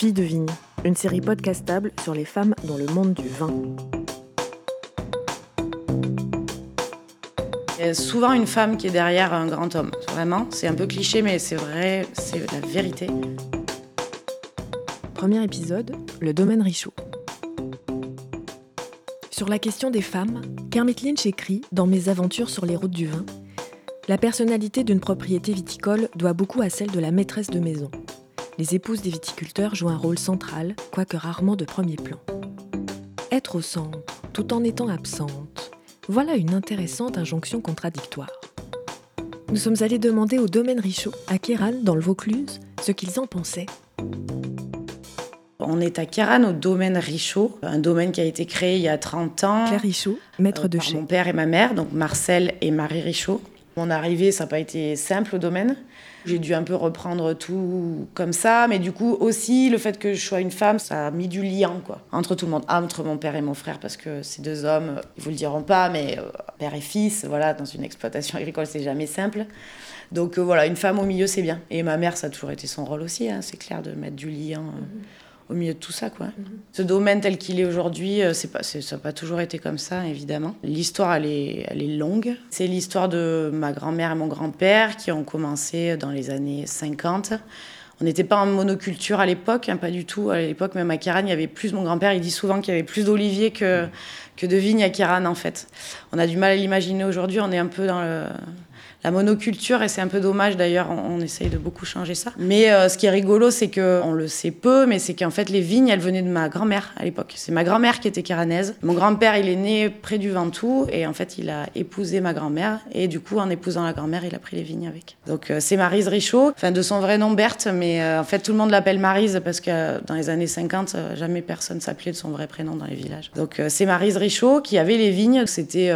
Fille de vigne, une série podcastable sur les femmes dans le monde du vin. Il y a souvent une femme qui est derrière un grand homme. Vraiment, c'est un peu cliché, mais c'est vrai, c'est la vérité. Premier épisode, le domaine Richaud. Sur la question des femmes, Kermit Lynch écrit dans Mes aventures sur les routes du vin La personnalité d'une propriété viticole doit beaucoup à celle de la maîtresse de maison. Les épouses des viticulteurs jouent un rôle central, quoique rarement de premier plan. Être au centre, tout en étant absente, voilà une intéressante injonction contradictoire. Nous sommes allés demander au domaine Richaud, à Kéran, dans le Vaucluse, ce qu'ils en pensaient. On est à Kéran, au domaine Richaud, un domaine qui a été créé il y a 30 ans. Claire Richaud, maître euh, de chez. Mon père et ma mère, donc Marcel et Marie Richaud. Mon arrivée, ça n'a pas été simple au domaine. J'ai dû un peu reprendre tout comme ça, mais du coup aussi le fait que je sois une femme, ça a mis du lien quoi entre tout le monde, entre mon père et mon frère parce que ces deux hommes, ils vous le diront pas, mais euh, père et fils, voilà, dans une exploitation agricole, c'est jamais simple. Donc euh, voilà, une femme au milieu, c'est bien. Et ma mère, ça a toujours été son rôle aussi, hein, c'est clair de mettre du lien. euh, au milieu de tout ça. Quoi. Ce domaine tel qu'il est aujourd'hui, euh, c'est pas, c'est- ça n'a pas toujours été comme ça, évidemment. L'histoire, elle est, elle est longue. C'est l'histoire de ma grand-mère et mon grand-père qui ont commencé dans les années 50. On n'était pas en monoculture à l'époque, hein, pas du tout. À l'époque, même à Kéran, il y avait plus. Mon grand-père, il dit souvent qu'il y avait plus d'oliviers que, que de vignes à Kéran, en fait. On a du mal à l'imaginer aujourd'hui. On est un peu dans le- la monoculture et c'est un peu dommage d'ailleurs. On, essaye de beaucoup changer ça. Mais euh, ce qui est rigolo, c'est que on le sait peu, mais c'est qu'en fait les vignes, elles venaient de ma grand-mère à l'époque. C'est ma grand-mère qui était caranaise. Mon grand-père, il est né près du Ventoux et en fait il a épousé ma grand-mère et du coup en épousant la grand-mère, il a pris les vignes avec. Donc euh, c'est Marise Richaud, enfin de son vrai nom Berthe, mais euh, en fait tout le monde l'appelle Marise parce que dans les années 50, euh, jamais personne s'appelait de son vrai prénom dans les villages. Donc c'est Marise Richaud qui avait les vignes. C'était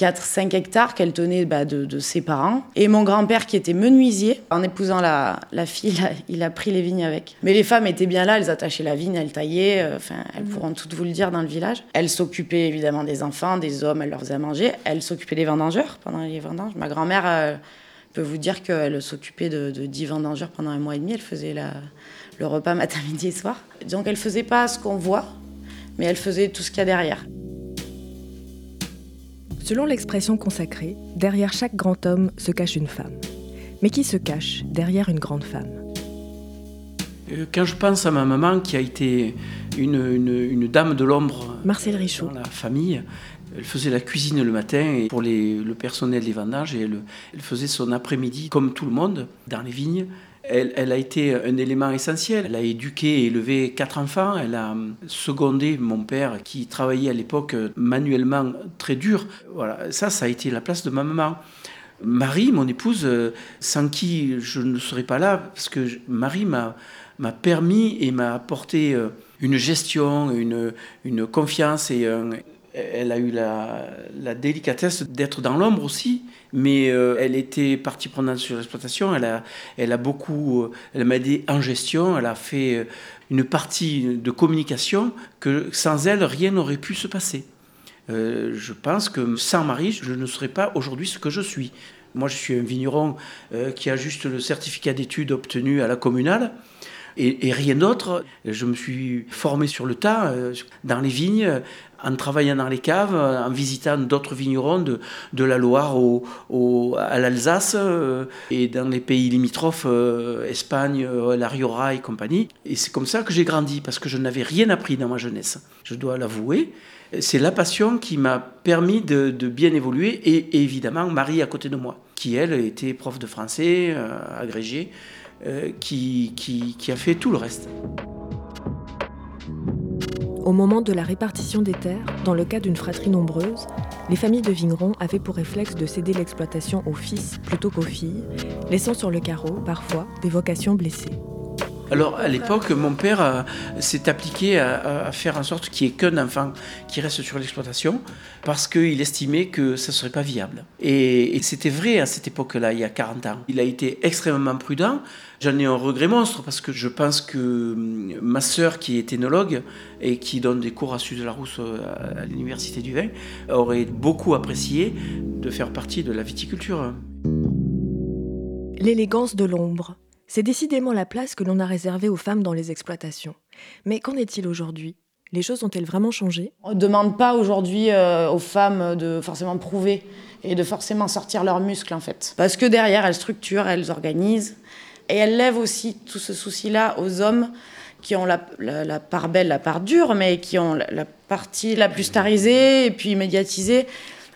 4-5 hectares qu'elle tenait bah, de, de ses parents. Et mon grand-père, qui était menuisier, en épousant la, la fille, il a, il a pris les vignes avec. Mais les femmes étaient bien là, elles attachaient la vigne, elles taillaient, euh, enfin, elles pourront toutes vous le dire dans le village. Elles s'occupaient évidemment des enfants, des hommes, elles leur faisaient à manger. Elles s'occupaient des vendangeurs pendant les vendanges. Ma grand-mère euh, peut vous dire qu'elle s'occupait de, de 10 vendangeurs pendant un mois et demi. Elle faisait la, le repas matin, midi et soir. Donc elle faisait pas ce qu'on voit, mais elle faisait tout ce qu'il y a derrière. Selon l'expression consacrée, derrière chaque grand homme se cache une femme. Mais qui se cache derrière une grande femme? Euh, Quand je pense à ma maman qui a été une, une- une dame de l'ombre Marcel Richaud. dans la famille, elle faisait la cuisine le matin et pour les- le personnel des vendages et elle, elle faisait son après-midi comme tout le monde dans les vignes. Elle, a été un élément essentiel. Elle a éduqué et élevé quatre enfants. Elle a secondé mon père qui travaillait à l'époque euh, manuellement très dur. Voilà, ça, ça a été la place de ma maman. Marie, mon épouse, euh, sans qui je ne serais pas là, parce que Marie m'a m'a permis et m'a apporté euh, une gestion, une, une confiance et un- elle a eu la, délicatesse d'être dans l'ombre aussi, mais euh, elle était partie prenante sur l'exploitation. Elle a, elle a beaucoup, euh, elle m'a aidé en gestion. Elle a fait euh, une partie de communication que sans elle rien n'aurait pu se passer. Je pense que sans Marie, je ne serais pas aujourd'hui ce que je suis. Moi, je suis un vigneron qui a juste le certificat d'études obtenu à la communale et, rien d'autre. Je me suis formé sur le tas, euh, dans les vignes, en travaillant dans les caves, en visitant d'autres vignerons de, de la Loire au, à l'Alsace euh, et dans les pays limitrophes, euh, Espagne, euh, la Rioja et compagnie. Et c'est comme ça que j'ai grandi, parce que je n'avais rien appris dans ma jeunesse, je dois l'avouer. C'est la passion qui m'a permis de, bien évoluer et, et évidemment Marie à côté de moi, qui elle était prof de français, agrégée, qui, qui, qui a fait tout le reste. Au moment de la répartition des terres, dans le cas d'une fratrie nombreuse, les familles de vignerons avaient pour réflexe de céder l'exploitation aux fils plutôt qu'aux filles, laissant sur le carreau, parfois, des vocations blessées. Alors à l'époque, mon père euh, s'est appliqué à, faire en sorte qu'il n'y ait qu'un enfant qui reste sur l'exploitation parce qu'il estimait que ça ne serait pas viable. Et, c'était vrai à cette époque-là, il y a 40 ans. Il a été extrêmement prudent. J'en ai un regret monstre parce que je pense que hum, ma sœur, qui est énologue et qui donne des cours à Sud de la Rousse euh, à l'Université du Vin, aurait beaucoup apprécié de faire partie de la viticulture. L'élégance de l'ombre, C'est décidément la place que l'on a réservée aux femmes dans les exploitations. Mais qu'en est-il aujourd'hui? Les choses ont-elles vraiment changé? On ne demande pas aujourd'hui euh, aux femmes de forcément prouver et de forcément sortir leurs muscles en fait. Parce que derrière, elles structurent, elles organisent. Et elles lèvent aussi tout ce souci-là aux hommes qui ont la, part belle, la part dure, mais qui ont la, partie la plus starisée et puis médiatisée.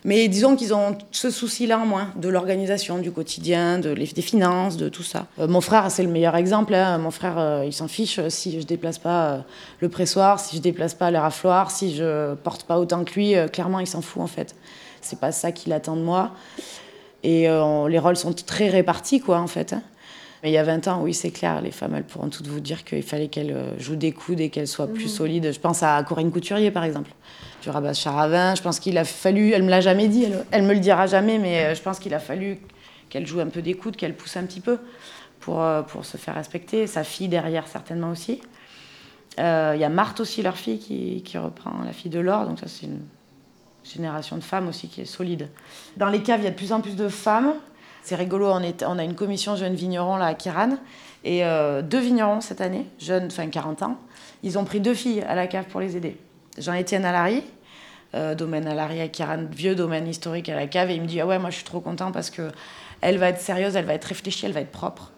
Mais disons qu'ils ont ce souci-là en moins, de l'organisation du quotidien, de, des finances, de tout ça. Euh, mon frère, c'est le meilleur exemple. Hein. Mon frère, euh, il s'en fiche si je déplace pas euh, le pressoir, si je déplace pas le rafloir, si je porte pas autant que lui. clairement, il s'en fout en fait. C'est pas ça qu'il attend de moi. Et les rôles sont très répartis, quoi, en fait. Hein. Mais il y a 20 ans, oui, c'est clair, les femmes, elles pourront toutes vous dire qu'il fallait qu'elles euh, jouent des coudes et qu'elles soient plus mhm. solides. Je pense à Corinne Couturier, par exemple, du Rabat Charavin. Je pense qu'il a fallu, elle me l'a jamais dit, elle, elle, me le dira jamais, mais euh, je pense qu'il a fallu qu'elle joue un peu des coudes, qu'elle pousse un petit peu pour, euh, pour se faire respecter. Sa fille derrière, certainement aussi. Il y a Marthe aussi, leur fille, qui, qui reprend la fille de Laure. Donc ça, c'est une génération de femmes aussi qui est solide. Dans les caves, il y a de plus en plus de femmes. C'est rigolo, on, a une commission jeunes vignerons là, à Kiran, et euh, deux vignerons cette année, jeunes, enfin 40 ans, ils ont pris deux filles à la cave pour les aider. Jean-Étienne Alary, euh, domaine Alary à Kiran, vieux domaine historique à la cave, et il me dit Ah ouais, moi je suis trop content parce que elle va être sérieuse, elle va être réfléchie, elle va être propre.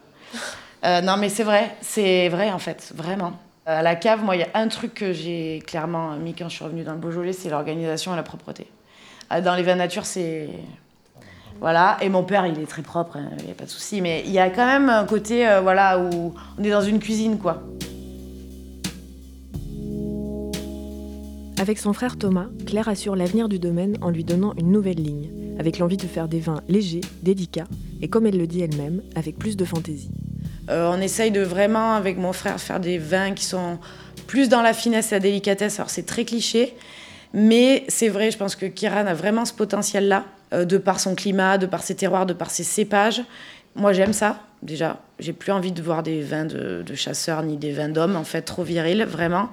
Euh, non, mais c'est vrai, c'est vrai en fait, vraiment. À la cave, moi, il y a un truc que j'ai clairement mis quand je suis revenue dans le Beaujolais, c'est l'organisation et la propreté. Dans les vins nature, c'est voilà, et mon père, il est très propre, hein, il n'y a pas de souci. Mais il y a quand même un côté, euh, voilà, où on est dans une cuisine, quoi. Avec son frère Thomas, Claire assure l'avenir du domaine en lui donnant une nouvelle ligne, avec l'envie de faire des vins légers, délicats, et comme elle le dit elle-même, avec plus de fantaisie. Euh, on essaye de vraiment, avec mon frère, faire des vins qui sont plus dans la finesse et la délicatesse. Alors c'est très cliché, mais c'est vrai, je pense que Kiran a vraiment ce potentiel-là. Euh, de par son climat, de par ses terroirs, de par ses cépages. Moi, j'aime ça, déjà. J'ai plus envie de voir des vins de, chasseurs ni des vins d'hommes, en fait, trop virils, vraiment.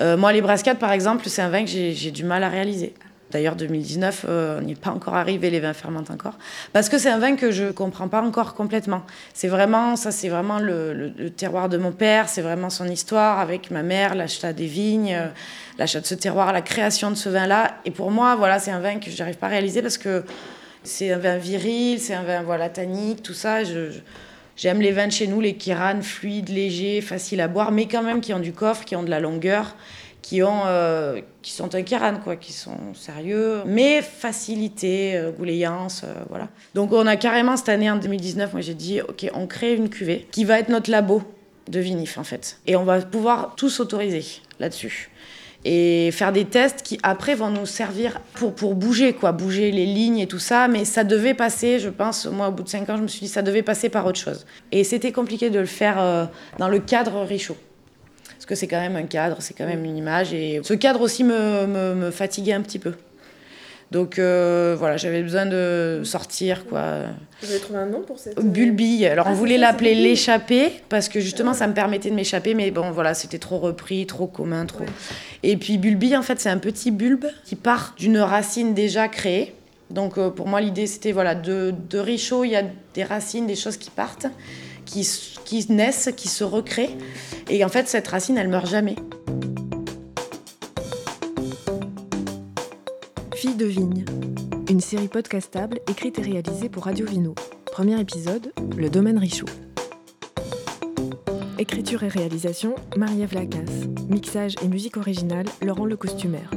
Euh, moi, les brascades, par exemple, c'est un vin que j'ai du mal à réaliser. D'ailleurs, 2019, euh, on n'y est pas encore arrivé, les vins fermentent encore. Parce que c'est un vin que je ne comprends pas encore complètement. C'est vraiment, ça, c'est vraiment le, terroir de mon père, c'est vraiment son histoire avec ma mère, l'achat des vignes, euh, l'achat de ce terroir, la création de ce vin-là. Et pour moi, voilà, c'est un vin que je n'arrive pas à réaliser parce que c'est un vin viril, c'est un vin voilà, tannique, tout ça. J'aime les vins de chez nous, les Kiran, fluides, légers, faciles à boire, mais quand même qui ont du coffre, qui ont de la longueur qui, ont, euh, qui sont un Kiran, quoi, qui sont sérieux, mais facilité, euh, gouléance, euh, voilà. Donc on a carrément cette année, en 2019, moi j'ai dit, ok, on crée une cuvée qui va être notre labo de vinif, en fait. Et on va pouvoir tout s'autoriser là-dessus. Et faire des tests qui, après, vont nous servir pour, pour bouger, quoi, bouger les lignes et tout ça. Mais ça devait passer, je pense, moi, au bout de cinq ans, je me suis dit, ça devait passer par autre chose. Et c'était compliqué de le faire dans le cadre Richaud parce que c'est quand même un cadre, c'est quand même une image. Et ce cadre aussi me, me, fatiguait un petit peu. Donc euh, voilà, j'avais besoin de sortir quoi. Vous avez trouvé un nom pour cette Bulbille. Alors on ah, voulait l'appeler l'échappée parce que justement ça me permettait de m'échapper, mais bon voilà, c'était trop repris, trop commun, trop. Et puis Bulbille en fait c'est un petit bulbe qui part d'une racine déjà créée. Donc euh, pour moi l'idée c'était voilà de, de Richaud il y a des racines, des choses qui partent qui, naissent, qui se recréent. Et en fait, cette racine, elle meurt jamais. Fille de vigne, une série podcastable écrite et réalisée pour Radio Vino. Premier épisode, le domaine Richaud. Écriture et réalisation, Marie-Ève Lacasse. Mixage et musique originale, Laurent Le Costumaire.